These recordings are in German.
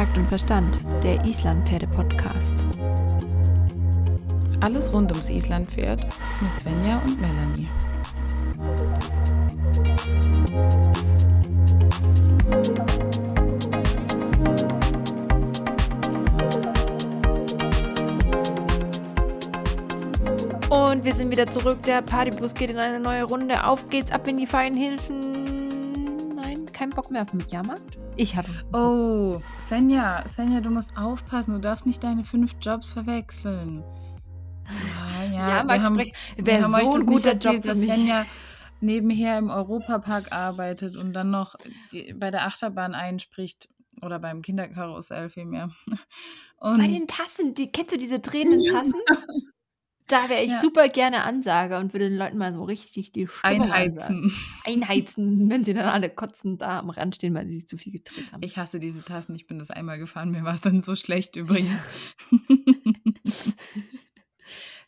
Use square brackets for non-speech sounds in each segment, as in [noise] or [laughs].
Takt und Verstand, der Islandpferde-Podcast. Alles rund ums Islandpferd mit Svenja und Melanie. Und wir sind wieder zurück. Der Partybus geht in eine neue Runde. Auf geht's, ab in die feinen Hilfen. Nein, kein Bock mehr auf den Jahrmarkt. Ich habe. Oh, Svenja, Svenja, du musst aufpassen. Du darfst nicht deine fünf Jobs verwechseln. Ja, Ja, wir Marc, haben, sprech- wir wäre so euch das ein nicht guter erzählt, Job für dass mich. Svenja nebenher im Europapark arbeitet und dann noch die, bei der Achterbahn einspricht. Oder beim Kinderkarussell vielmehr. [laughs] Und Bei den Tassen, die, kennst du diese drehenden Tassen? [laughs] Da wäre ich Ja. super gerne Ansager und würde den Leuten mal so richtig die Stimmung einheizen. einheizen, [laughs] wenn sie dann alle kotzend da am Rand stehen, weil sie sich zu viel gedreht haben. Ich hasse diese Tassen. Ich bin das einmal gefahren. Mir war es dann so schlecht übrigens. [laughs]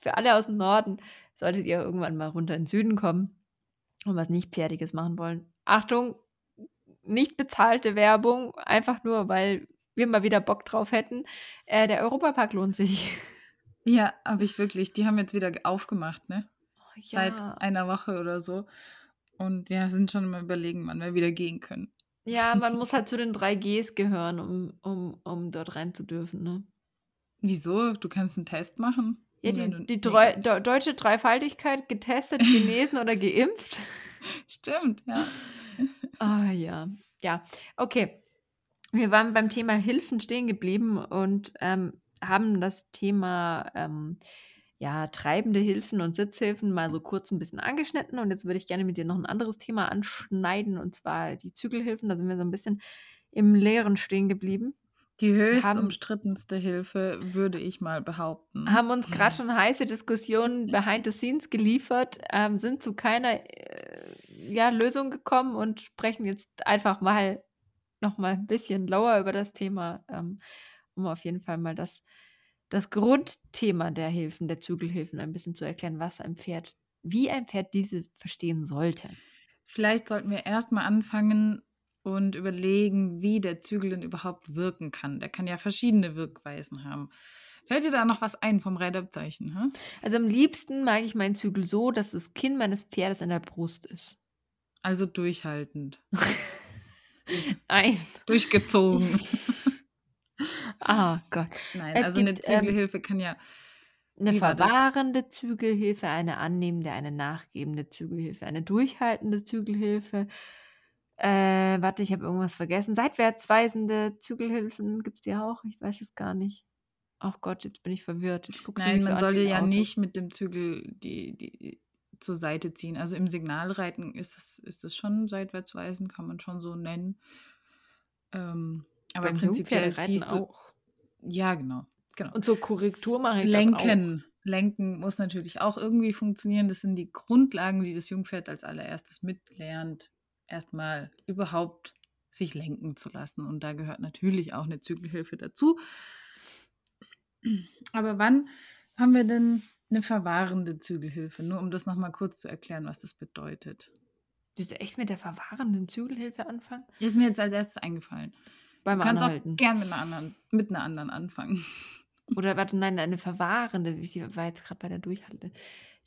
Für alle aus dem Norden solltet ihr irgendwann mal runter in den Süden kommen und was nicht Pferdiges machen wollen. Achtung, nicht bezahlte Werbung, einfach nur, weil wir mal wieder Bock drauf hätten. Äh, der Europapark lohnt sich. [laughs] ja, habe ich wirklich. Die haben jetzt wieder aufgemacht, ne? Oh, Seit einer Woche oder so. Und wir sind schon mal überlegen, wann wir wieder gehen können. ja, man muss halt zu den 3Gs gehören, um, um, um dort rein zu dürfen. Ne? Wieso? Du kannst einen Test machen. Ja, die, du- die Nee, drei, de, deutsche Dreifaltigkeit, getestet, [laughs] genesen oder geimpft. Stimmt, ja. [laughs] Ah ja, ja, okay. Wir waren beim Thema Hilfen stehen geblieben und ähm, haben das Thema ähm, ja, treibende Hilfen und Sitzhilfen mal so kurz ein bisschen angeschnitten. Und jetzt würde ich gerne mit dir noch ein anderes Thema anschneiden, und zwar die Zügelhilfen. Da sind wir so ein bisschen im Leeren stehen geblieben. Die höchst Haben- umstrittenste Hilfe, würde ich mal behaupten. Haben uns gerade schon heiße Diskussionen behind the scenes geliefert, ähm, sind zu keiner äh, ja, Lösung gekommen und sprechen jetzt einfach mal noch mal ein bisschen lower über das Thema, ähm, um auf jeden Fall mal das, das Grundthema der Hilfen, der Zügelhilfen ein bisschen zu erklären, was ein Pferd, wie ein Pferd diese verstehen sollte. Vielleicht sollten wir erstmal anfangen und überlegen, wie der Zügel denn überhaupt wirken kann. Der kann ja verschiedene Wirkweisen haben. Fällt dir da noch was ein vom Reitabzeichen? Hä? Also am liebsten mag ich meinen Zügel so, dass das Kinn meines Pferdes an der Brust ist. Also durchhaltend. [laughs] Nein. Durchgezogen. [laughs] Ah Gott. Nein, Es also eine gibt, ähm, Zügelhilfe kann ja. Eine verwahrende Zügelhilfe, eine annehmende, eine nachgebende Zügelhilfe, eine durchhaltende Zügelhilfe. Äh, warte, ich habe irgendwas vergessen. Seitwärtsweisende Zügelhilfen gibt es die auch? Ich weiß es gar nicht. Ach Gott, jetzt bin ich verwirrt. Jetzt guckst du Nein, so man an sollte ja Auto. nicht mit dem Zügel die, die zur Seite ziehen. Also im Signalreiten ist es, ist es schon seitwärtsweisend, kann man schon so nennen. Ähm, aber Jungpferdereiten ziehst du. auch. Ja, genau. genau. Und zur Korrektur mache ich. Lenken. Lenken muss natürlich auch irgendwie funktionieren. Das sind die Grundlagen, die das Jungpferd als allererstes mitlernt, erstmal überhaupt sich lenken zu lassen. Und da gehört natürlich auch eine Zügelhilfe dazu. Aber wann haben wir denn eine verwahrende Zügelhilfe? Nur um das nochmal kurz zu erklären, was das bedeutet. Willst du echt mit der verwahrenden Zügelhilfe anfangen? Ist mir jetzt als erstes eingefallen. Beim Du kannst auch Anhalten. gern mit einer anderen, mit einer anderen anfangen. [laughs] Oder warte, nein, eine verwahrende. Ich war jetzt gerade bei der Durchhalte.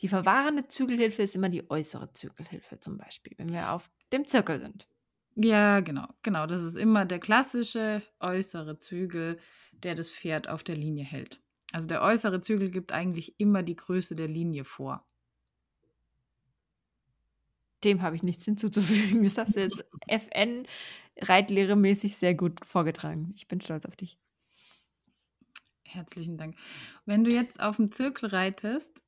Die verwahrende Zügelhilfe ist immer die äußere Zügelhilfe zum Beispiel, wenn wir auf dem Zirkel sind. Ja, genau, genau. Das ist immer der klassische äußere Zügel, der das Pferd auf der Linie hält. Also der äußere Zügel gibt eigentlich immer die Größe der Linie vor. Dem habe ich nichts hinzuzufügen. Das hast du jetzt [laughs] FN Reitlehre-mäßig sehr gut vorgetragen. Ich bin stolz auf dich. Herzlichen Dank. Wenn du jetzt auf dem Zirkel reitest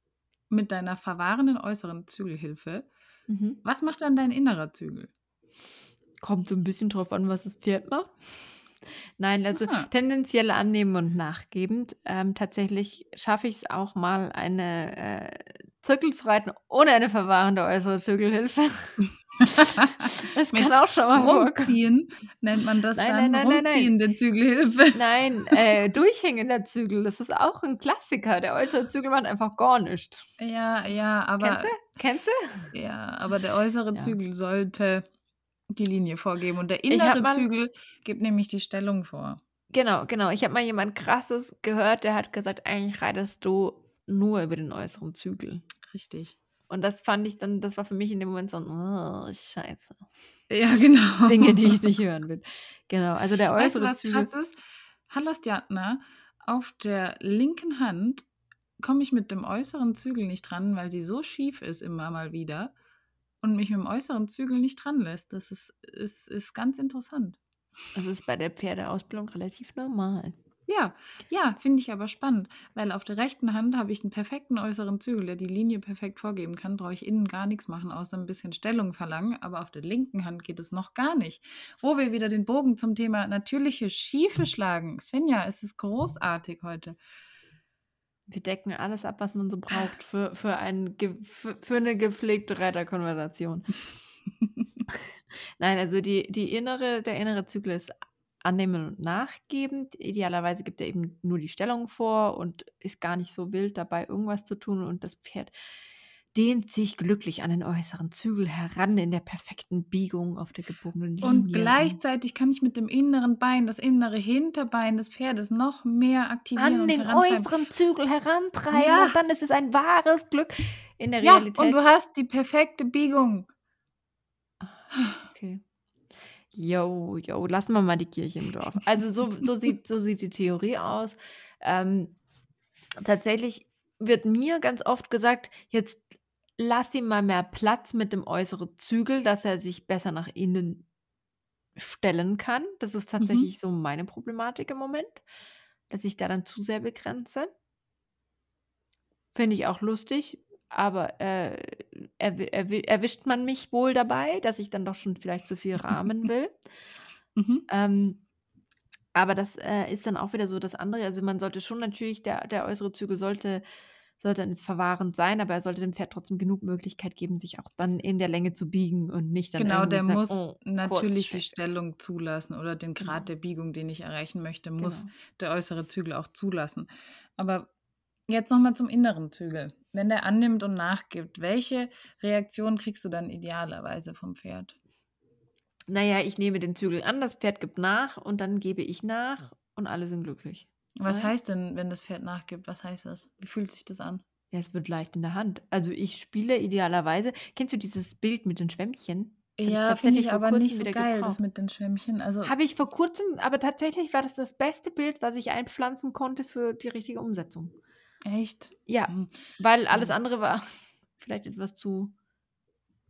mit deiner verwahrenden äußeren Zügelhilfe, Mhm. was macht dann dein innerer Zügel? Kommt so ein bisschen drauf an, was das Pferd macht. Nein, also Ah. tendenziell annehmen und nachgebend. Ähm, tatsächlich schaffe ich es auch mal, eine äh, Zirkel zu reiten ohne eine verwahrende äußere Zügelhilfe. [laughs] das [laughs] kann auch schon mal vorkommen. Rumziehen nennt man das Nein, dann nein, nein, nein, nein. rumziehende Zügelhilfe. [laughs] Nein, äh, durchhängender Zügel, das ist auch ein Klassiker. Der äußere Zügel macht einfach gar nichts. Ja, ja, aber Kennst du? Kennst du? Ja, aber der äußere Ja. Zügel sollte die Linie vorgeben und der innere mal- Zügel gibt nämlich die Stellung vor. Genau, genau. Ich habe mal jemand Krasses gehört, der hat gesagt, eigentlich reitest du nur über den äußeren Zügel. Richtig. Und das fand ich dann, das war für mich in dem Moment so ein, oh, scheiße. Ja, [laughs] genau. Dinge, die ich nicht hören will. Genau, also der Weißt du, äußere was Zügel. krass ist? Halastjatna, auf der linken Hand komme ich mit dem äußeren Zügel nicht dran, weil sie so schief ist immer mal wieder und mich mit dem äußeren Zügel nicht dran lässt. Das ist, ist, ist ganz interessant. Das ist bei der Pferdeausbildung relativ normal. Ja, ja, finde ich aber spannend, weil auf der rechten Hand habe ich einen perfekten äußeren Zügel, der die Linie perfekt vorgeben kann. Brauche ich innen gar nichts machen, außer ein bisschen Stellung verlangen. Aber auf der linken Hand geht es noch gar nicht. Wo wir wieder den Bogen zum Thema natürliche Schiefe schlagen. Svenja, es ist großartig heute. Wir decken alles ab, was man so braucht für, für, ein, für, für eine gepflegte Reiterkonversation. [laughs] Nein, also die, die innere, der innere ist annehmen und nachgebend. Idealerweise gibt er eben nur die Stellung vor und ist gar nicht so wild dabei, irgendwas zu tun. Und das Pferd dehnt sich glücklich an den äußeren Zügel heran in der perfekten Biegung auf der gebogenen Linie. Und gleichzeitig kann ich mit dem inneren Bein, das innere Hinterbein des Pferdes noch mehr aktivieren an und den äußeren Zügel herantreiben Ja. und dann ist es ein wahres Glück in der Ja, Realität. und du hast die perfekte Biegung. Okay. Jo, jo, lassen wir mal die Kirche im Dorf. Also so, so, sieht, so sieht die Theorie aus. Ähm, tatsächlich wird mir ganz oft gesagt, jetzt lass ihm mal mehr Platz mit dem äußeren Zügel, dass er sich besser nach innen stellen kann. Das ist tatsächlich so meine Problematik im Moment, dass ich da dann zu sehr begrenze. Finde ich auch lustig, aber äh, erwi- erwi- erwischt man mich wohl dabei, dass ich dann doch schon vielleicht zu viel rahmen [laughs] will. Mhm. Ähm, aber das äh, ist dann auch wieder so das andere. Also man sollte schon natürlich, der, der äußere Zügel sollte, sollte verwahrend sein, aber er sollte dem Pferd trotzdem genug Möglichkeit geben, sich auch dann in der Länge zu biegen und nicht dann Genau, der sagen, muss oh, natürlich die. Stellung zulassen oder den Genau. Grad der Biegung, den ich erreichen möchte, muss Genau. der äußere Zügel auch zulassen. Aber jetzt nochmal zum inneren Zügel. Wenn der annimmt und nachgibt, welche Reaktion kriegst du dann idealerweise vom Pferd? Naja, ich nehme den Zügel an, das Pferd gibt nach und dann gebe ich nach und alle sind glücklich. Was Nein? heißt denn, wenn das Pferd nachgibt? Was heißt das? Wie fühlt sich das an? Ja, es wird leicht in der Hand. Also ich spiele idealerweise. Kennst du dieses Bild mit den Schwämmchen? Das Ja, finde tatsächlich ich aber nicht so geil, das gebraucht. mit den Schwämmchen. Also, Habe ich vor kurzem, aber tatsächlich war das das beste Bild, was ich einpflanzen konnte für die richtige Umsetzung. Echt? Ja, Hm. weil alles Ja. andere war [laughs] vielleicht etwas zu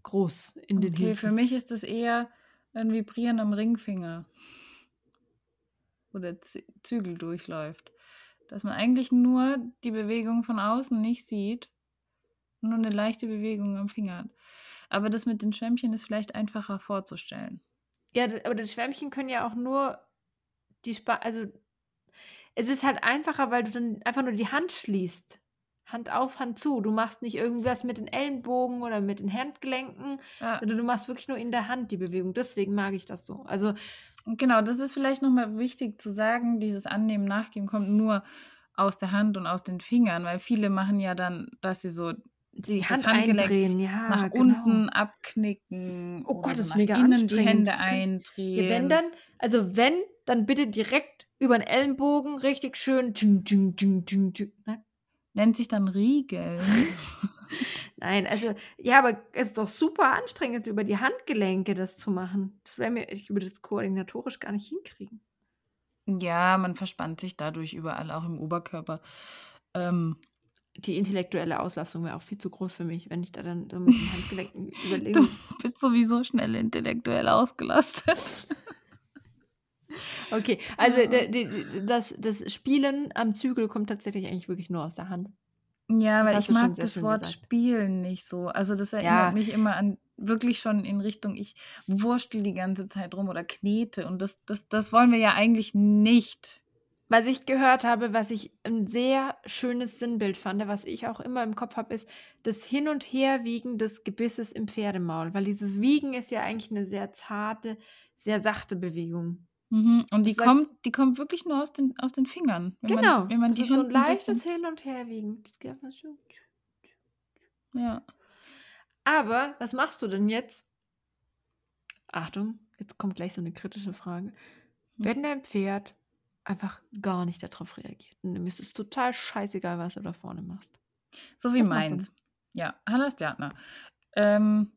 groß in den Okay, für Hilfen. mich ist das eher ein Vibrieren am Ringfinger, wo der Z Zügel durchläuft. Dass man eigentlich nur die Bewegung von außen nicht sieht nur eine leichte Bewegung am Finger hat. Aber das mit den Schwämmchen ist vielleicht einfacher vorzustellen. Ja, aber die Schwämmchen können ja auch nur die Spa also es ist halt einfacher, weil du dann einfach nur die Hand schließt. Hand auf, Hand zu. Du machst nicht irgendwas mit den Ellenbogen oder mit den Handgelenken, Ja, sondern du machst wirklich nur in der Hand die Bewegung. Deswegen mag ich das so. Also genau, das ist vielleicht nochmal wichtig zu sagen, dieses Annehmen, Nachgeben kommt nur aus der Hand und aus den Fingern, weil viele machen ja dann, dass sie so die das Hand eindrehen, ja, nach genau. unten abknicken Oh Gott, so ist mega innen die anstrengend. Hände Das könnt- eindrehen. Ja, wenn dann, also wenn, dann bitte direkt über den Ellenbogen richtig schön. tsching, tsching, tsching. Nein? Nennt sich dann Riegeln. [laughs] Nein, also, ja, aber es ist doch super anstrengend, über die Handgelenke das zu machen. Das wäre mir, ich würde das koordinatorisch gar nicht hinkriegen. ja, man verspannt sich dadurch überall, auch im Oberkörper. Ähm, Die intellektuelle Auslastung wäre auch viel zu groß für mich, wenn ich da dann so [laughs] mit den Handgelenken überlege. du bist sowieso schnell intellektuell ausgelastet. [laughs] Okay, also Ja. der, der, das, das Spielen am Zügel kommt tatsächlich eigentlich wirklich nur aus der Hand. Ja, Das weil ich mag das Wort gesagt. Spielen nicht so. Also das erinnert Ja. mich immer an wirklich schon in Richtung, ich wurstel die ganze Zeit rum oder knete. Und das, das, das wollen wir ja eigentlich nicht. Was ich gehört habe, was ich ein sehr schönes Sinnbild fand, was ich auch immer im Kopf habe, ist das Hin- und Herwiegen des Gebisses im Pferdemaul. Weil dieses Wiegen ist ja eigentlich eine sehr zarte, sehr sachte Bewegung. Mhm. Und die kommt, die kommt wirklich nur aus den, aus den Fingern. Wenn genau. Man, wenn man das die ist so ein leichtes Hin- und Herwiegen. Das geht einfach so. ja. Aber was machst du denn jetzt? Achtung, jetzt kommt gleich so eine kritische Frage. Hm. Wenn dein Pferd einfach gar nicht darauf reagiert. Und mir ist es total scheißegal, was du da vorne machst. So wie Was meins. Ja, Hallerstjatner. Ähm,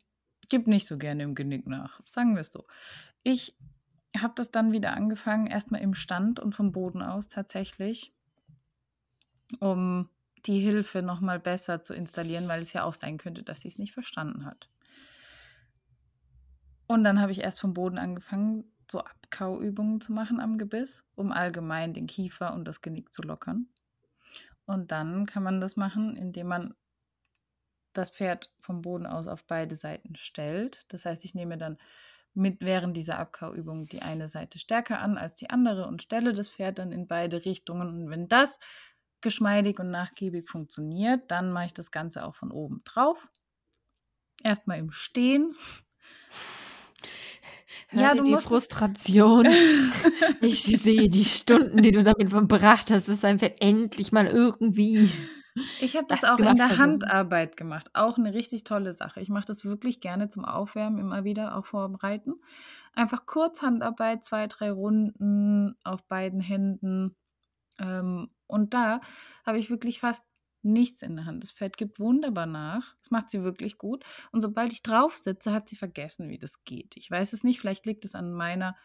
gibt nicht so gerne im Genick nach. Sagen wir es so. Ich habe das dann wieder angefangen, erstmal im Stand und vom Boden aus tatsächlich, um die Hilfe nochmal besser zu installieren, weil es ja auch sein könnte, dass sie es nicht verstanden hat. Und dann habe ich erst vom Boden angefangen, so Abkauübungen zu machen am Gebiss, um allgemein den Kiefer und das Genick zu lockern. Und dann kann man das machen, indem man das Pferd vom Boden aus auf beide Seiten stellt. Das heißt, ich nehme dann mit während dieser Abkauübung die eine Seite stärker an als die andere und stelle das Pferd dann in beide Richtungen. Und wenn das geschmeidig und nachgiebig funktioniert, dann mache ich das Ganze auch von oben drauf. Erstmal im Stehen. Hör Ja, du die musst Frustration. [laughs] ich sehe die Stunden, die du damit verbracht hast, es einfach endlich mal irgendwie. Ich habe das Das auch in der. Handarbeit gemacht. Auch eine richtig tolle Sache. Ich mache das wirklich gerne zum Aufwärmen immer wieder, auch vor dem Reiten. Einfach kurz Handarbeit, zwei, drei Runden auf beiden Händen. Ähm, und da habe ich wirklich fast nichts in der Hand. Das Pferd gibt wunderbar nach. Das macht sie wirklich gut. Und sobald ich drauf sitze, hat sie vergessen, wie das geht. Ich weiß es nicht. Vielleicht liegt es an meiner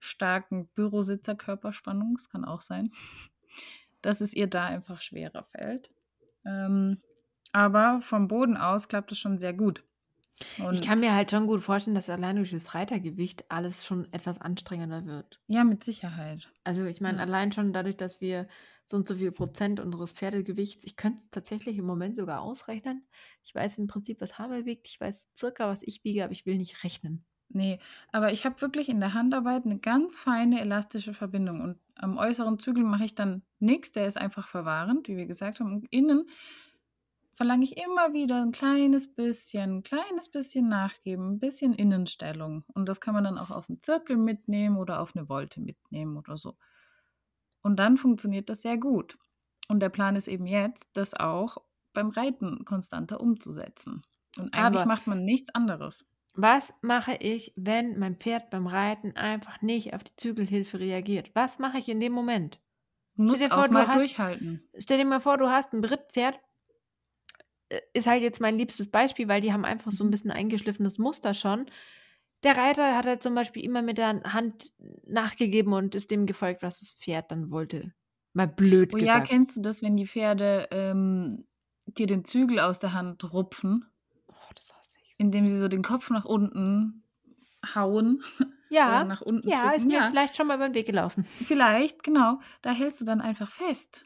starken Bürositzerkörperspannung. Das kann auch sein. [laughs] Dass es ihr da einfach schwerer fällt. Ähm, aber vom Boden aus klappt es schon sehr gut. Und Ich kann mir halt schon gut vorstellen, dass allein durch das Reitergewicht alles schon etwas anstrengender wird. ja, mit Sicherheit. Also ich meine, Ja. allein schon dadurch, dass wir so und so viel Prozent unseres Pferdegewichts, ich könnte es tatsächlich im Moment sogar ausrechnen. Ich weiß im Prinzip, was Hammer wiegt, ich weiß circa, was ich wiege, aber ich will nicht rechnen. Nee, aber ich habe wirklich in der Handarbeit eine ganz feine elastische Verbindung. Und am äußeren Zügel mache ich dann nichts, der ist einfach verwahrend, wie wir gesagt haben. Und innen verlange ich immer wieder ein kleines bisschen, ein kleines bisschen nachgeben, ein bisschen Innenstellung. Und das kann man dann auch auf einen Zirkel mitnehmen oder auf eine Wolte mitnehmen oder so. Und dann funktioniert das sehr gut. Und der Plan ist eben jetzt, das auch beim Reiten konstanter umzusetzen. Und eigentlich Aber- macht man nichts anderes. Was mache ich, wenn mein Pferd beim Reiten einfach nicht auf die Zügelhilfe reagiert? Was mache ich in dem Moment? Du musst dir auch vor, du mal hast- durchhalten. Stell dir mal vor, du hast ein Brittpferd. Äh, Ist halt jetzt mein liebstes Beispiel, weil die haben einfach so ein Mhm. bisschen eingeschliffenes Muster schon. Der Reiter hat halt zum Beispiel immer mit der Hand nachgegeben und ist dem gefolgt, was das Pferd dann wollte. Mal blöd Oh ja, gesagt. kennst du das, wenn die Pferde ähm, dir den Zügel aus der Hand rupfen, oh, das hasse ich. so. Indem sie so den Kopf nach unten hauen [laughs] Ja, nach unten ja, drücken? ist mir vielleicht schon mal über den Weg gelaufen. Vielleicht, genau. Da hältst du dann einfach fest.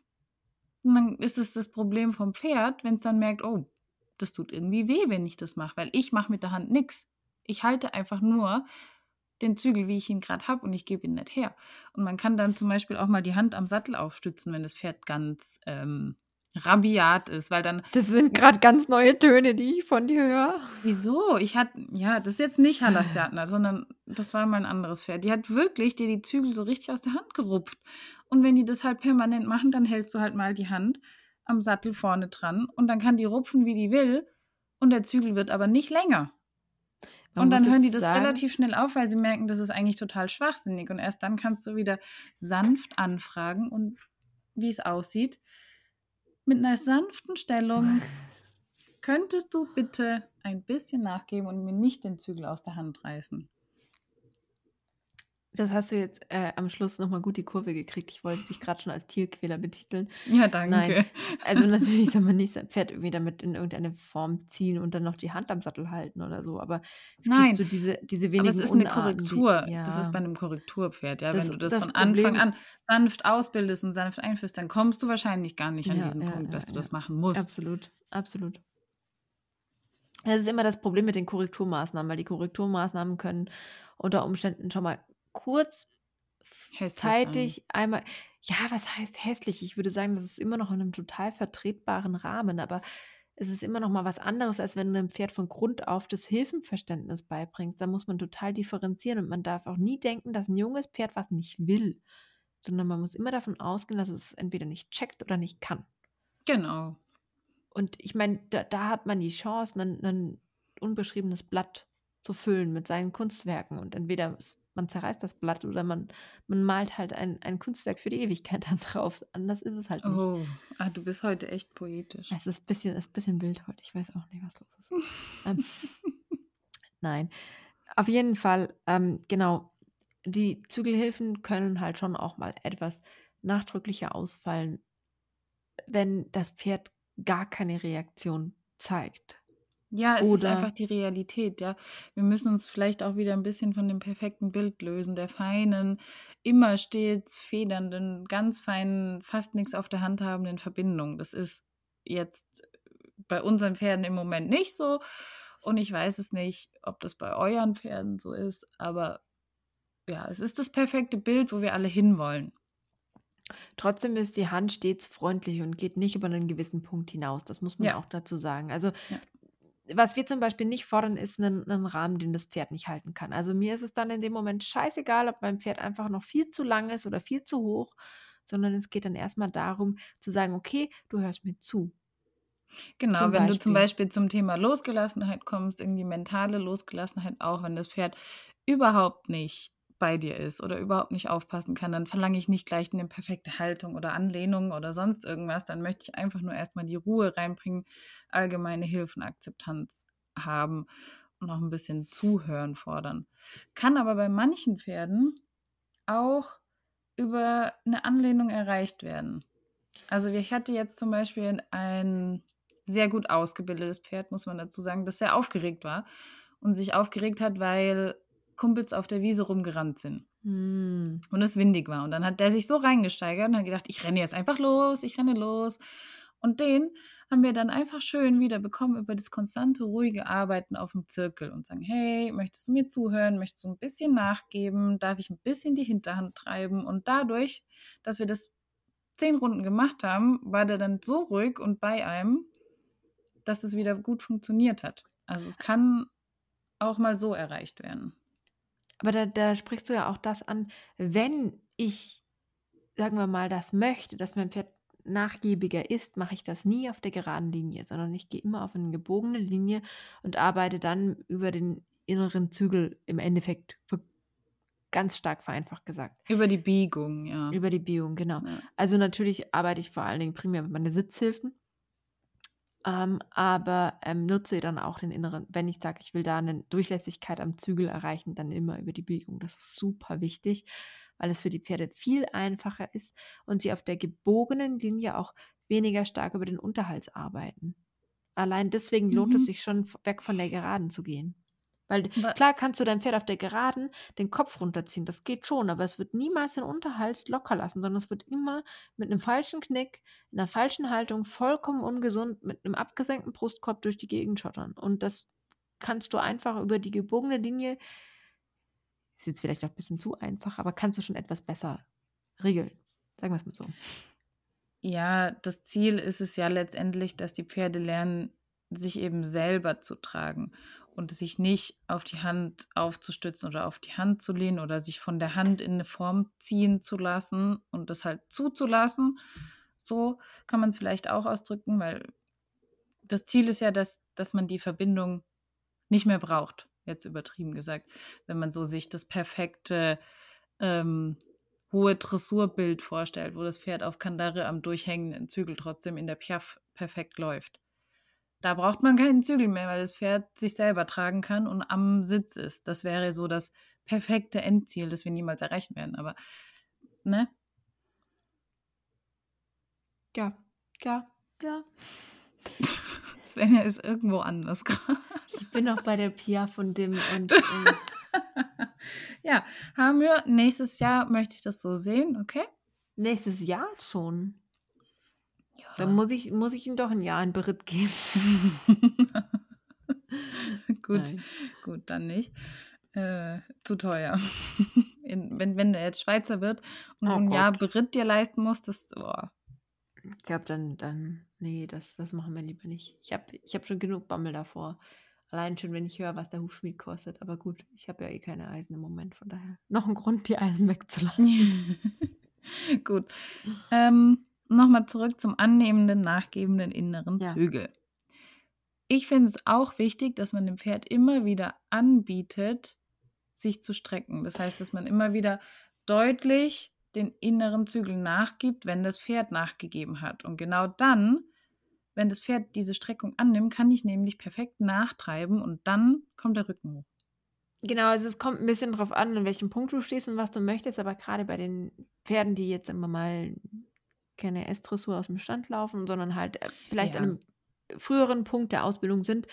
Und dann ist es das Problem vom Pferd, wenn es dann merkt, oh, das tut irgendwie weh, wenn ich das mache, weil ich mache mit der Hand nichts. Ich halte einfach nur den Zügel, wie ich ihn gerade habe und ich gebe ihn nicht her. Und man kann dann zum Beispiel auch mal die Hand am Sattel aufstützen, wenn das Pferd ganz ähm, rabiat ist, weil dann Das sind gerade ganz neue Töne, die ich von dir höre. Wieso? Ich hatte, ja, das ist jetzt nicht Hallerstjatner, sondern das war mal ein anderes Pferd. Die hat wirklich dir die Zügel so richtig aus der Hand gerupft. Und wenn die das halt permanent machen, dann hältst du halt mal die Hand am Sattel vorne dran und dann kann die rupfen, wie die will und der Zügel wird aber nicht länger. Man und dann hören die das sagen, relativ schnell auf, weil sie merken, das ist eigentlich total schwachsinnig. Und erst dann kannst du wieder sanft anfragen und wie es aussieht. Mit einer sanften Stellung könntest du bitte ein bisschen nachgeben und mir nicht den Zügel aus der Hand reißen. Das hast du jetzt äh, am Schluss nochmal gut die Kurve gekriegt. Ich wollte dich gerade schon als Tierquäler betiteln. Ja, danke. Nein. Also natürlich soll man nicht sein Pferd irgendwie damit in irgendeine Form ziehen und dann noch die Hand am Sattel halten oder so. Aber es Nein. gibt so diese, diese Aber wenigen es ist eine Unarten, Korrektur. Die, ja. Das ist bei einem Korrekturpferd. Ja? Das- Wenn du das, das von Anfang Problem- an sanft ausbildest und sanft einführst, dann kommst du wahrscheinlich gar nicht an Ja, diesen ja, Punkt, dass du das machen musst. Absolut, absolut. Das ist immer das Problem mit den Korrekturmaßnahmen, weil die Korrekturmaßnahmen können unter Umständen schon mal kurz Hässlich zeitig einmal, ja, was heißt hässlich? Ich würde sagen, das ist immer noch in einem total vertretbaren Rahmen, aber es ist immer noch mal was anderes, als wenn du einem Pferd von Grund auf das Hilfenverständnis beibringst. Da muss man total differenzieren und man darf auch nie denken, dass ein junges Pferd was nicht will, sondern man muss immer davon ausgehen, dass es entweder nicht checkt oder nicht kann. Genau. Und ich meine, da, da hat man die Chance, ein, ein unbeschriebenes Blatt zu füllen mit seinen Kunstwerken. Und entweder es man zerreißt das Blatt oder man, man malt halt ein, ein Kunstwerk für die Ewigkeit [laughs] dann drauf. Anders ist es halt nicht. Oh, ah, du bist heute echt poetisch. Es ist ein bisschen, ist ein bisschen wild heute. Ich weiß auch nicht, was los ist. [laughs] ähm, nein. Auf jeden Fall, ähm, genau, die Zügelhilfen können halt schon auch mal etwas nachdrücklicher ausfallen, wenn das Pferd gar keine Reaktion zeigt. Ja, es ist einfach die Realität, ja. Wir müssen uns vielleicht auch wieder ein bisschen von dem perfekten Bild lösen, der feinen, immer stets federnden, ganz feinen, fast nichts auf der Hand habenden Verbindung. Das ist jetzt bei unseren Pferden im Moment nicht so. Und ich weiß es nicht, ob das bei euren Pferden so ist, aber ja, es ist das perfekte Bild, wo wir alle hinwollen. Trotzdem ist die Hand stets freundlich und geht nicht über einen gewissen Punkt hinaus. Das muss man Ja. auch dazu sagen. Also Ja. Was wir zum Beispiel nicht fordern, ist einen, einen Rahmen, den das Pferd nicht halten kann. Also mir ist es dann in dem Moment scheißegal, ob mein Pferd einfach noch viel zu lang ist oder viel zu hoch, sondern es geht dann erstmal darum zu sagen, okay, du hörst mir zu. Genau, Zum wenn du zum Beispiel. Beispiel zum Thema Losgelassenheit kommst, irgendwie mentale Losgelassenheit auch, wenn das Pferd überhaupt nicht bei dir ist oder überhaupt nicht aufpassen kann, dann verlange ich nicht gleich eine perfekte Haltung oder Anlehnung oder sonst irgendwas. Dann möchte ich einfach nur erstmal die Ruhe reinbringen, allgemeine Hilfen, Akzeptanz haben und auch ein bisschen Zuhören fordern. Kann aber bei manchen Pferden auch über eine Anlehnung erreicht werden. Also ich hatte jetzt zum Beispiel ein sehr gut ausgebildetes Pferd, muss man dazu sagen, das sehr aufgeregt war und sich aufgeregt hat, weil Kumpels auf der Wiese rumgerannt sind Hm. und es windig war. Und dann hat der sich so reingesteigert und hat gedacht, ich renne jetzt einfach los, ich renne los. Und den haben wir dann einfach schön wieder bekommen über das konstante, ruhige Arbeiten auf dem Zirkel und sagen, hey, möchtest du mir zuhören? Möchtest du ein bisschen nachgeben? Darf ich ein bisschen die Hinterhand treiben? Und dadurch, dass wir das zehn Runden gemacht haben, war der dann so ruhig und bei einem, dass es wieder gut funktioniert hat. Also es kann auch mal so erreicht werden. Aber da, da sprichst du ja auch das an, wenn ich, sagen wir mal, das möchte, dass mein Pferd nachgiebiger ist, mache ich das nie auf der geraden Linie, sondern ich gehe immer auf eine gebogene Linie und arbeite dann über den inneren Zügel im Endeffekt, ganz stark vereinfacht gesagt, Über die Biegung, ja. über die Biegung, genau. ja. Also natürlich arbeite ich vor allen Dingen primär mit meinen Sitzhilfen, ähm, aber ähm, nutze dann auch den inneren, wenn ich sage, ich will da eine Durchlässigkeit am Zügel erreichen, dann immer über die Biegung. Das ist super wichtig, weil es für die Pferde viel einfacher ist und sie auf der gebogenen Linie auch weniger stark über den Unterhals arbeiten. Allein deswegen lohnt es Mhm. sich schon, weg von der Geraden zu gehen. Weil Wa- klar kannst du dein Pferd auf der Geraden den Kopf runterziehen, das geht schon, aber es wird niemals den Unterhals locker lassen, sondern es wird immer mit einem falschen Knick, in einer falschen Haltung, vollkommen ungesund, mit einem abgesenkten Brustkorb durch die Gegend schottern. Und das kannst du einfach über die gebogene Linie, ist jetzt vielleicht auch ein bisschen zu einfach, aber kannst du schon etwas besser regeln. Sagen wir es mal so. Ja, das Ziel ist es ja letztendlich, dass die Pferde lernen, sich eben selber zu tragen und sich nicht auf die Hand aufzustützen oder auf die Hand zu lehnen oder sich von der Hand in eine Form ziehen zu lassen und das halt zuzulassen. So kann man es vielleicht auch ausdrücken, weil das Ziel ist ja, dass, dass man die Verbindung nicht mehr braucht, jetzt übertrieben gesagt, wenn man so sich das perfekte ähm, hohe Dressurbild vorstellt, wo das Pferd auf Kandare am durchhängenden Zügel trotzdem in der Piaf perfekt läuft. Da braucht man keinen Zügel mehr, weil das Pferd sich selber tragen kann und am Sitz ist. Das wäre so das perfekte Endziel, das wir niemals erreichen werden. Aber, ne? Ja, ja, ja. [laughs] Svenja ist irgendwo anders [laughs] gerade. Ich bin auch bei der Pia von dem und ähm, [laughs] ja, haben wir. Nächstes Jahr möchte ich das so sehen, okay? nächstes Jahr schon. Dann muss ich, muss ich ihm doch ein Jahr in Beritt geben. [laughs] gut, Nein. gut, dann nicht. Äh, zu teuer. [laughs] In, wenn, wenn der jetzt Schweizer wird und Oh ein Jahr Gott. Beritt dir leisten musst, das, oh, Ich glaube, dann, dann, nee, das, das machen wir lieber nicht. Ich habe ich hab schon genug Bammel davor. Allein schon, wenn ich höre, was der Hufschmied kostet. Aber gut, ich habe ja eh keine Eisen im Moment, von daher. Noch ein Grund, die Eisen wegzulassen. [laughs] Gut. Ähm, Nochmal zurück zum annehmenden, nachgebenden inneren Ja. Zügel. Ich finde es auch wichtig, dass man dem Pferd immer wieder anbietet, sich zu strecken. Das heißt, dass man immer wieder deutlich den inneren Zügel nachgibt, wenn das Pferd nachgegeben hat. Und genau dann, wenn das Pferd diese Streckung annimmt, kann ich nämlich perfekt nachtreiben und dann kommt der Rücken hoch. Genau, also es kommt ein bisschen drauf an, an welchem Punkt du stehst und was du möchtest, aber gerade bei den Pferden, die jetzt immer mal keine S-Dressur aus dem Stand laufen, sondern halt äh, vielleicht Ja. an einem früheren Punkt der Ausbildung sind,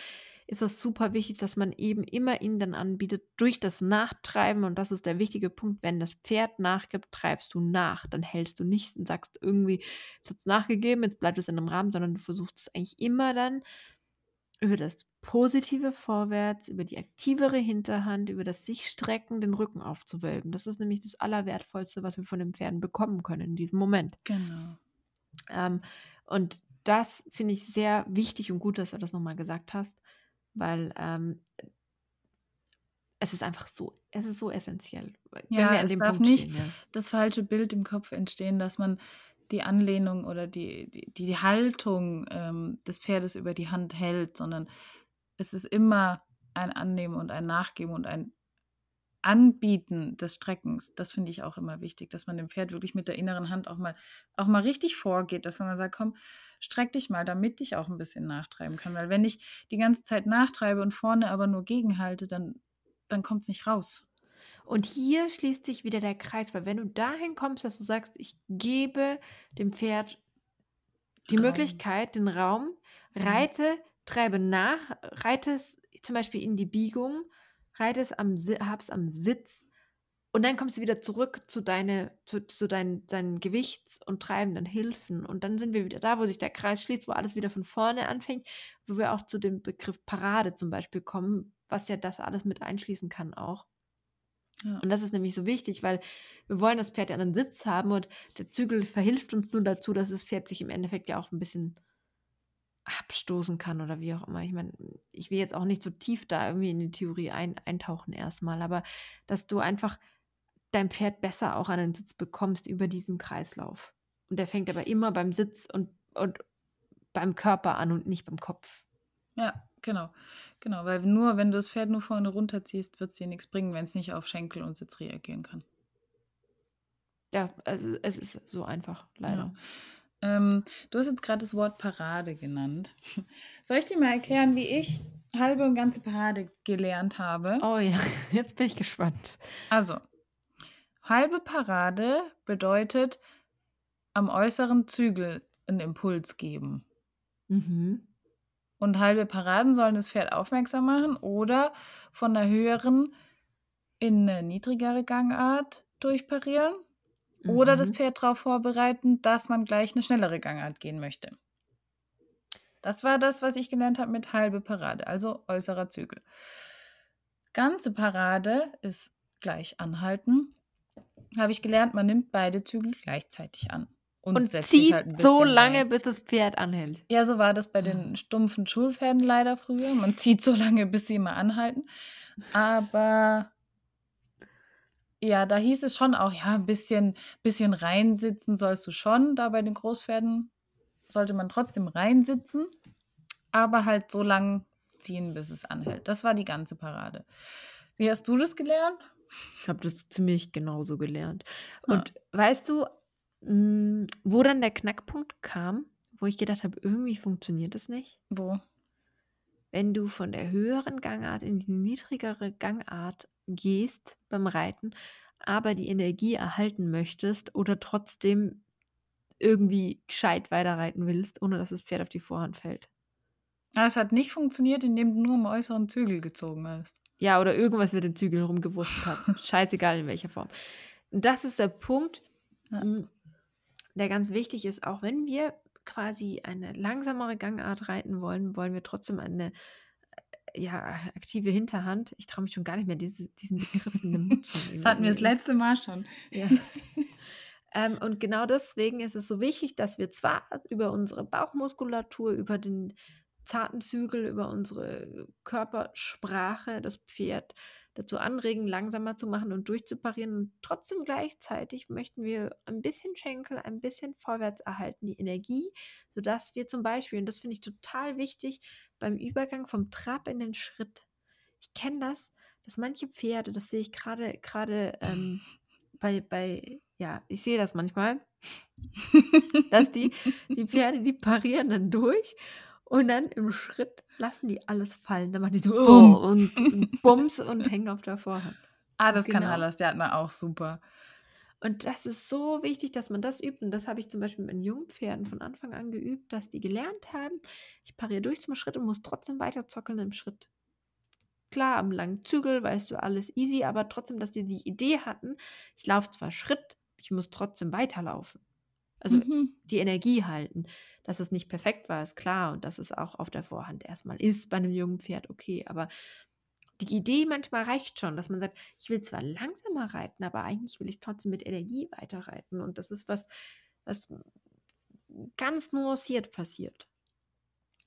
ist das super wichtig, dass man eben immer ihnen dann anbietet, durch das Nachtreiben, und das ist der wichtige Punkt, wenn das Pferd nachgibt, treibst du nach. Dann hältst du nicht und sagst irgendwie, es hat nachgegeben, jetzt bleibt es in einem Rahmen, sondern du versuchst es eigentlich immer dann über das positive Vorwärts, über die aktivere Hinterhand, über das sich strecken, den Rücken aufzuwölben. Das ist nämlich das Allerwertvollste, was wir von den Pferden bekommen können in diesem Moment. Genau. Ähm, und das finde ich sehr wichtig und gut, dass du das nochmal gesagt hast, weil ähm, es ist einfach so, es ist so essentiell, Ja, es darf Punkt nicht stehen. Ja. das falsche Bild im Kopf entstehen, dass man die Anlehnung oder die, die, die Haltung ähm, des Pferdes über die Hand hält, sondern es ist immer ein Annehmen und ein Nachgeben und ein Anbieten des Streckens. Das finde ich auch immer wichtig, dass man dem Pferd wirklich mit der inneren Hand auch mal, auch mal richtig vorgeht, dass man sagt, komm, streck dich mal, damit ich auch ein bisschen nachtreiben kann. Weil wenn ich die ganze Zeit nachtreibe und vorne aber nur gegenhalte, dann, dann kommt es nicht raus. Und hier schließt sich wieder der Kreis, weil wenn du dahin kommst, dass du sagst, ich gebe dem Pferd die Raum. Möglichkeit, den Raum, Mhm. reite, treibe nach, reite es zum Beispiel in die Biegung, reite es am, hab's am Sitz und dann kommst du wieder zurück zu, deine, zu, zu deinen, deinen Gewichts- und treibenden Hilfen. Und dann sind wir wieder da, wo sich der Kreis schließt, wo alles wieder von vorne anfängt, wo wir auch zu dem Begriff Parade zum Beispiel kommen, was ja das alles mit einschließen kann auch. Und das ist nämlich so wichtig, weil wir wollen das Pferd ja einen Sitz haben und der Zügel verhilft uns nur dazu, dass das Pferd sich im Endeffekt ja auch ein bisschen abstoßen kann oder wie auch immer. Ich meine, ich will jetzt auch nicht so tief da irgendwie in die Theorie ein, eintauchen erstmal, aber dass du einfach dein Pferd besser auch an den Sitz bekommst über diesen Kreislauf. Und der fängt aber immer beim Sitz und, und beim Körper an und nicht beim Kopf. Ja, genau. Genau, weil nur wenn du das Pferd nur vorne runterziehst, wird es dir nichts bringen, wenn es nicht auf Schenkel und Sitz reagieren kann. Ja, also es ist so einfach, leider. Ja. Ähm, du hast jetzt gerade das Wort Parade genannt. [laughs] Soll ich dir mal erklären, wie ich halbe und ganze Parade gelernt habe? Oh ja, [laughs] jetzt bin ich gespannt. Also, halbe Parade bedeutet am äußeren Zügel einen Impuls geben. Mhm. Und halbe Paraden sollen das Pferd aufmerksam machen oder von der höheren in eine niedrigere Gangart durchparieren oder das Mhm. Pferd darauf vorbereiten, dass man gleich eine schnellere Gangart gehen möchte. Das war das, was ich gelernt habe mit halbe Parade, also äußerer Zügel. Ganze Parade ist gleich anhalten. Habe ich gelernt, man nimmt beide Zügel gleichzeitig an. Und, Und zieht halt ein so lange, rein. bis das Pferd anhält. Ja, so war das bei den stumpfen Schulpferden leider früher. Man zieht so lange, bis sie mal anhalten. Aber ja, da hieß es schon auch, ja, ein bisschen, bisschen reinsitzen sollst du schon. Da bei den Großpferden sollte man trotzdem reinsitzen, aber halt so lang ziehen, bis es anhält. Das war die ganze Parade. Wie hast du das gelernt? Ich habe das ziemlich genauso gelernt. Ah. Und weißt du, mh, wo dann der Knackpunkt kam, wo ich gedacht habe, irgendwie funktioniert das nicht? Wo? Wenn du von der höheren Gangart in die niedrigere Gangart gehst beim Reiten, aber die Energie erhalten möchtest oder trotzdem irgendwie gescheit weiterreiten willst, ohne dass das Pferd auf die Vorhand fällt. Ah, Es hat nicht funktioniert, indem du nur am äußeren Zügel gezogen hast. Ja, oder irgendwas mit den Zügeln rumgewurscht hat. [laughs] Scheißegal in welcher Form. Das ist der Punkt, Ja. Der ganz wichtig ist. Auch wenn wir quasi eine langsamere Gangart reiten wollen, wollen wir trotzdem eine äh, ja, aktive Hinterhand. Ich traue mich schon gar nicht mehr, diese, diesen Begriff in den Mund zu nehmen. [laughs] Das hatten wir das letzte Mal schon. Ja. [laughs] ähm, und genau deswegen ist es so wichtig, dass wir zwar über unsere Bauchmuskulatur, über den zarten Zügel, über unsere Körpersprache das Pferd dazu anregen, langsamer zu machen und durchzuparieren. Und trotzdem gleichzeitig möchten wir ein bisschen Schenkel, ein bisschen vorwärts erhalten, die Energie, sodass wir zum Beispiel, und das finde ich total wichtig, beim Übergang vom Trab in den Schritt, ich kenne das, dass manche Pferde, das sehe ich gerade gerade ähm, [laughs] bei, bei, ja, ich sehe das manchmal, [laughs] dass die, die Pferde, die parieren dann durch und dann im Schritt lassen die alles fallen. Dann machen die so Bumm. oh, und, und [laughs] Bums und hängen auf der Vorhand. Ah, das kann genau. Hallas, der hat man auch super. Und das ist so wichtig, dass man das übt. Und das habe ich zum Beispiel mit den Jungpferden von Anfang an geübt, dass die gelernt haben, ich pariere durch zum Schritt und muss trotzdem weiter zockeln im Schritt. Klar, am langen Zügel weißt du alles easy, aber trotzdem, dass sie die Idee hatten, ich laufe zwar Schritt, ich muss trotzdem weiterlaufen. Also Mhm. die Energie halten. Dass es nicht perfekt war, ist klar. Und dass es auch auf der Vorhand erstmal ist bei einem jungen Pferd, okay. Aber die Idee manchmal reicht schon, dass man sagt, ich will zwar langsamer reiten, aber eigentlich will ich trotzdem mit Energie weiterreiten. Und das ist was, was ganz nuanciert passiert.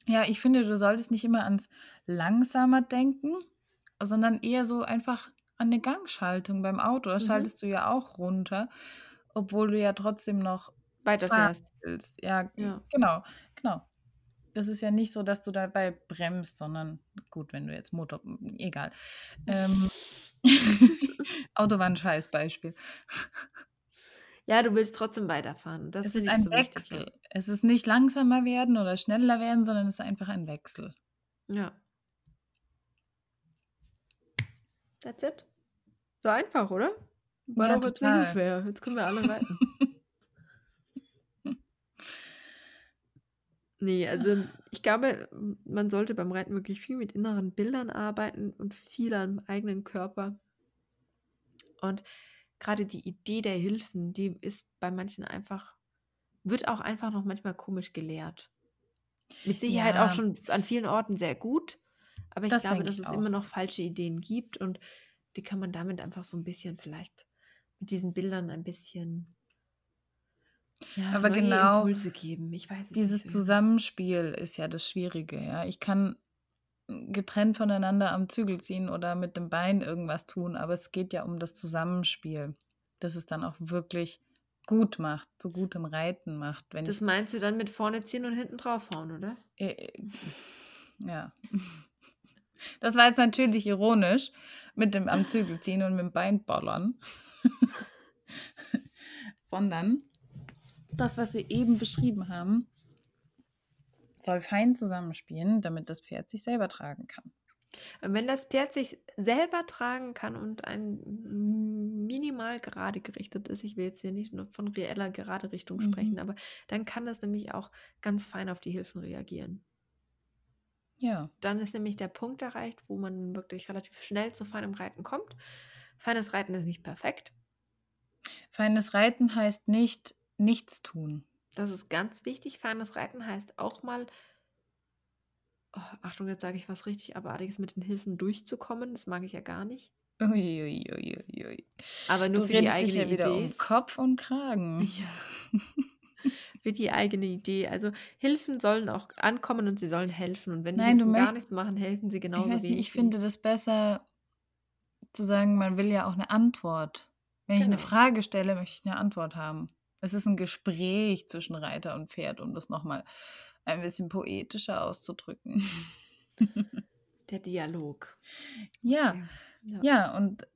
Ja, ich finde, du solltest nicht immer ans Langsamer denken, sondern eher so einfach an eine Gangschaltung beim Auto. Da Mhm. schaltest du ja auch runter, obwohl du ja trotzdem noch Weiterfährst. willst. Ja, Ja. genau, genau. Das ist ja nicht so, dass du dabei bremst, sondern gut, wenn du jetzt Motor, egal. Ähm, [laughs] Auto war ein Scheißbeispiel. Ja, du willst trotzdem weiterfahren. Das Es ist ein so wichtig. Wechsel. Es ist nicht langsamer werden oder schneller werden, sondern es ist einfach ein Wechsel. Ja. That's it. So einfach, oder? War Ja, doch jetzt nicht so total. schwer. Jetzt können wir alle reiten. [laughs] Nee, also ich glaube, man sollte beim Reiten wirklich viel mit inneren Bildern arbeiten und viel am eigenen Körper. Und gerade die Idee der Hilfen, die ist bei manchen einfach, wird auch einfach noch manchmal komisch gelehrt. Mit Sicherheit auch Ja, schon an vielen Orten sehr gut, aber ich das glaube, dass ich es immer auch. noch falsche Ideen gibt und die kann man damit einfach so ein bisschen vielleicht mit diesen Bildern ein bisschen ja, Aber genau Impulse geben. Ich weiß es dieses nicht genau. Zusammenspiel ist ja das Schwierige, ja. Ich kann getrennt voneinander am Zügel ziehen oder mit dem Bein irgendwas tun, aber es geht ja um das Zusammenspiel, das es dann auch wirklich gut macht, zu gutem Reiten macht, wenn Das meinst du dann mit vorne ziehen und hinten draufhauen, oder? äh, äh, ja. Das war jetzt natürlich ironisch mit dem am Zügel ziehen und mit dem Bein bollern, [laughs] sondern das, was wir eben beschrieben haben, soll fein zusammenspielen, damit das Pferd sich selber tragen kann. Und wenn das Pferd sich selber tragen kann und ein minimal gerade gerichtet ist, ich will jetzt hier nicht nur von reeller gerade Richtung sprechen, Mhm. aber dann kann das nämlich auch ganz fein auf die Hilfen reagieren. Ja, Dann ist nämlich der Punkt erreicht, wo man wirklich relativ schnell zu feinem Reiten kommt. Feines Reiten ist nicht perfekt. feines Reiten heißt nicht nichts tun. Das ist ganz wichtig. Feines Reiten heißt auch mal, oh, Achtung, jetzt sage ich was richtig Abartiges, mit den Hilfen durchzukommen. Das mag ich ja gar nicht. Uiuiuiui. Aber nur Du für die redest dich eigene ja wieder Idee. um Kopf und Kragen. Ja. [laughs] für die eigene Idee. Also Hilfen sollen auch ankommen und sie sollen helfen. Und wenn die Nein, Hilfen gar nichts machen, helfen sie ich genauso nicht, wenig ich finde das besser zu sagen, man will ja auch eine Antwort. Wenn ich eine Genau. Frage stelle, möchte ich eine Antwort haben. Es ist ein Gespräch zwischen Reiter und Pferd, um das nochmal ein bisschen poetischer auszudrücken. Der Dialog. Ja, Okay. Ja. ja, und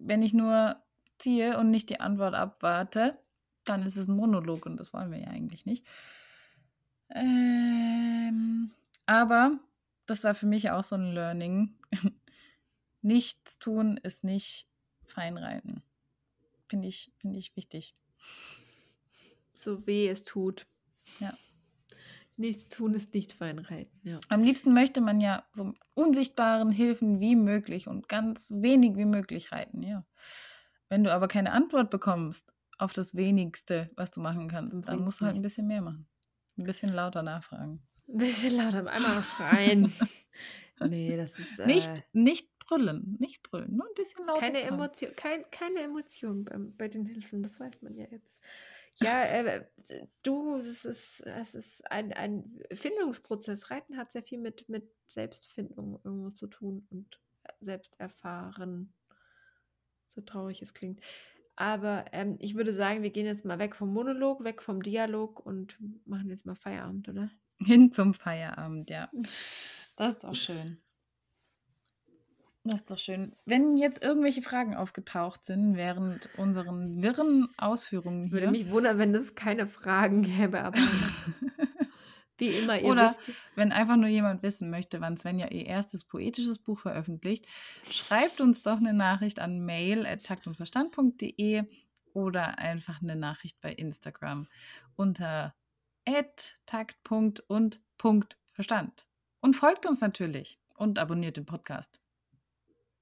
wenn ich nur ziehe und nicht die Antwort abwarte, dann ist es ein Monolog und das wollen wir ja eigentlich nicht. Ähm, aber das war für mich auch so ein Learning. [laughs] Nichts tun ist nicht Feinreiten. Finde ich, finde ich wichtig. So weh es tut. Ja. Nichts tun ist nicht fein reiten. Ja. Am liebsten möchte man ja so unsichtbaren Hilfen wie möglich und ganz wenig wie möglich reiten, ja. Wenn du aber keine Antwort bekommst auf das Wenigste, was du machen kannst, Dann musst du halt ein bisschen mehr machen. Ein bisschen lauter nachfragen. Ein bisschen lauter, einmal noch schreien. [laughs] nee, das ist äh, Nicht, nicht brüllen, nicht brüllen, nur ein bisschen lauter keine fragen. Emotion, kein, keine Emotion beim, bei den Hilfen, das weiß man ja jetzt. Ja, [laughs] äh, du, es ist, es ist ein, ein Findungsprozess. Reiten hat sehr viel mit, mit Selbstfindung irgendwo zu tun und Selbsterfahren. So traurig es klingt. Aber ähm, ich würde sagen, wir gehen jetzt mal weg vom Monolog, weg vom Dialog und machen jetzt mal Feierabend, oder? Hin zum Feierabend, ja. [laughs] Das ist auch schön. Das ist doch schön. Wenn jetzt irgendwelche Fragen aufgetaucht sind während unseren wirren Ausführungen Würde hier. mich wundern, wenn es keine Fragen gäbe, aber [laughs] wie immer, ihr Oder wisst. wenn einfach nur jemand wissen möchte, wann Svenja ihr erstes poetisches Buch veröffentlicht, schreibt uns doch eine Nachricht an mail.taktundverstand.de oder einfach eine Nachricht bei Instagram unter takt.und.verstand. Und folgt uns natürlich und abonniert den Podcast.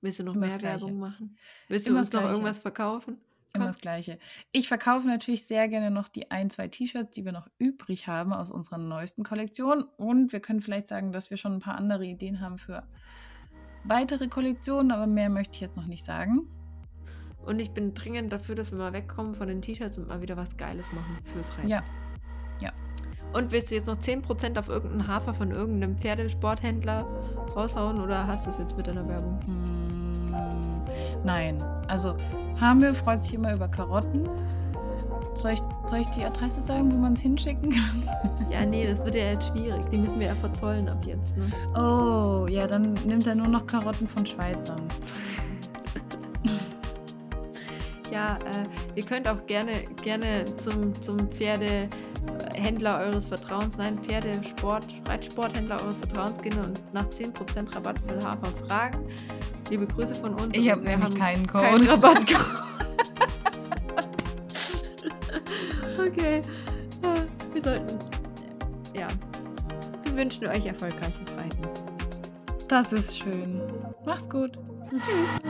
Willst du noch Immer mehr. Werbung machen? Willst du Immer uns noch irgendwas verkaufen? Immer Komm. das Gleiche. Ich verkaufe natürlich sehr gerne noch die ein, zwei T-Shirts, die wir noch übrig haben aus unserer neuesten Kollektion. Und wir können vielleicht sagen, dass wir schon ein paar andere Ideen haben für weitere Kollektionen, aber mehr möchte ich jetzt noch nicht sagen. Und ich bin dringend dafür, dass wir mal wegkommen von den T-Shirts und mal wieder was Geiles machen fürs Reiten. Ja, Und willst du jetzt noch 10% auf irgendeinen Hafer von irgendeinem Pferdesporthändler raushauen oder hast du es jetzt mit deiner Werbung? Mm, nein. Also, Hamel freut sich immer über Karotten. Soll ich, soll ich die Adresse sagen, wo man es hinschicken kann? Ja, nee, das wird ja jetzt schwierig. Die müssen wir ja verzollen ab jetzt, ne? Oh, ja, dann nimmt er nur noch Karotten von Schweizern. Ja, äh, ihr könnt auch gerne, gerne zum, zum Pferdehändler eures Vertrauens, nein, Pferdesport, Reitsporthändler eures Vertrauens gehen und nach 10% Rabatt für Hafer fragen. Liebe Grüße von uns. Ich habe wir nämlich keinen Code. keinen Rabatt. [laughs] [laughs] okay. Äh, Wir sollten. Ja. Wir wünschen euch erfolgreiches Reiten. Das ist schön. Mach's gut. Tschüss.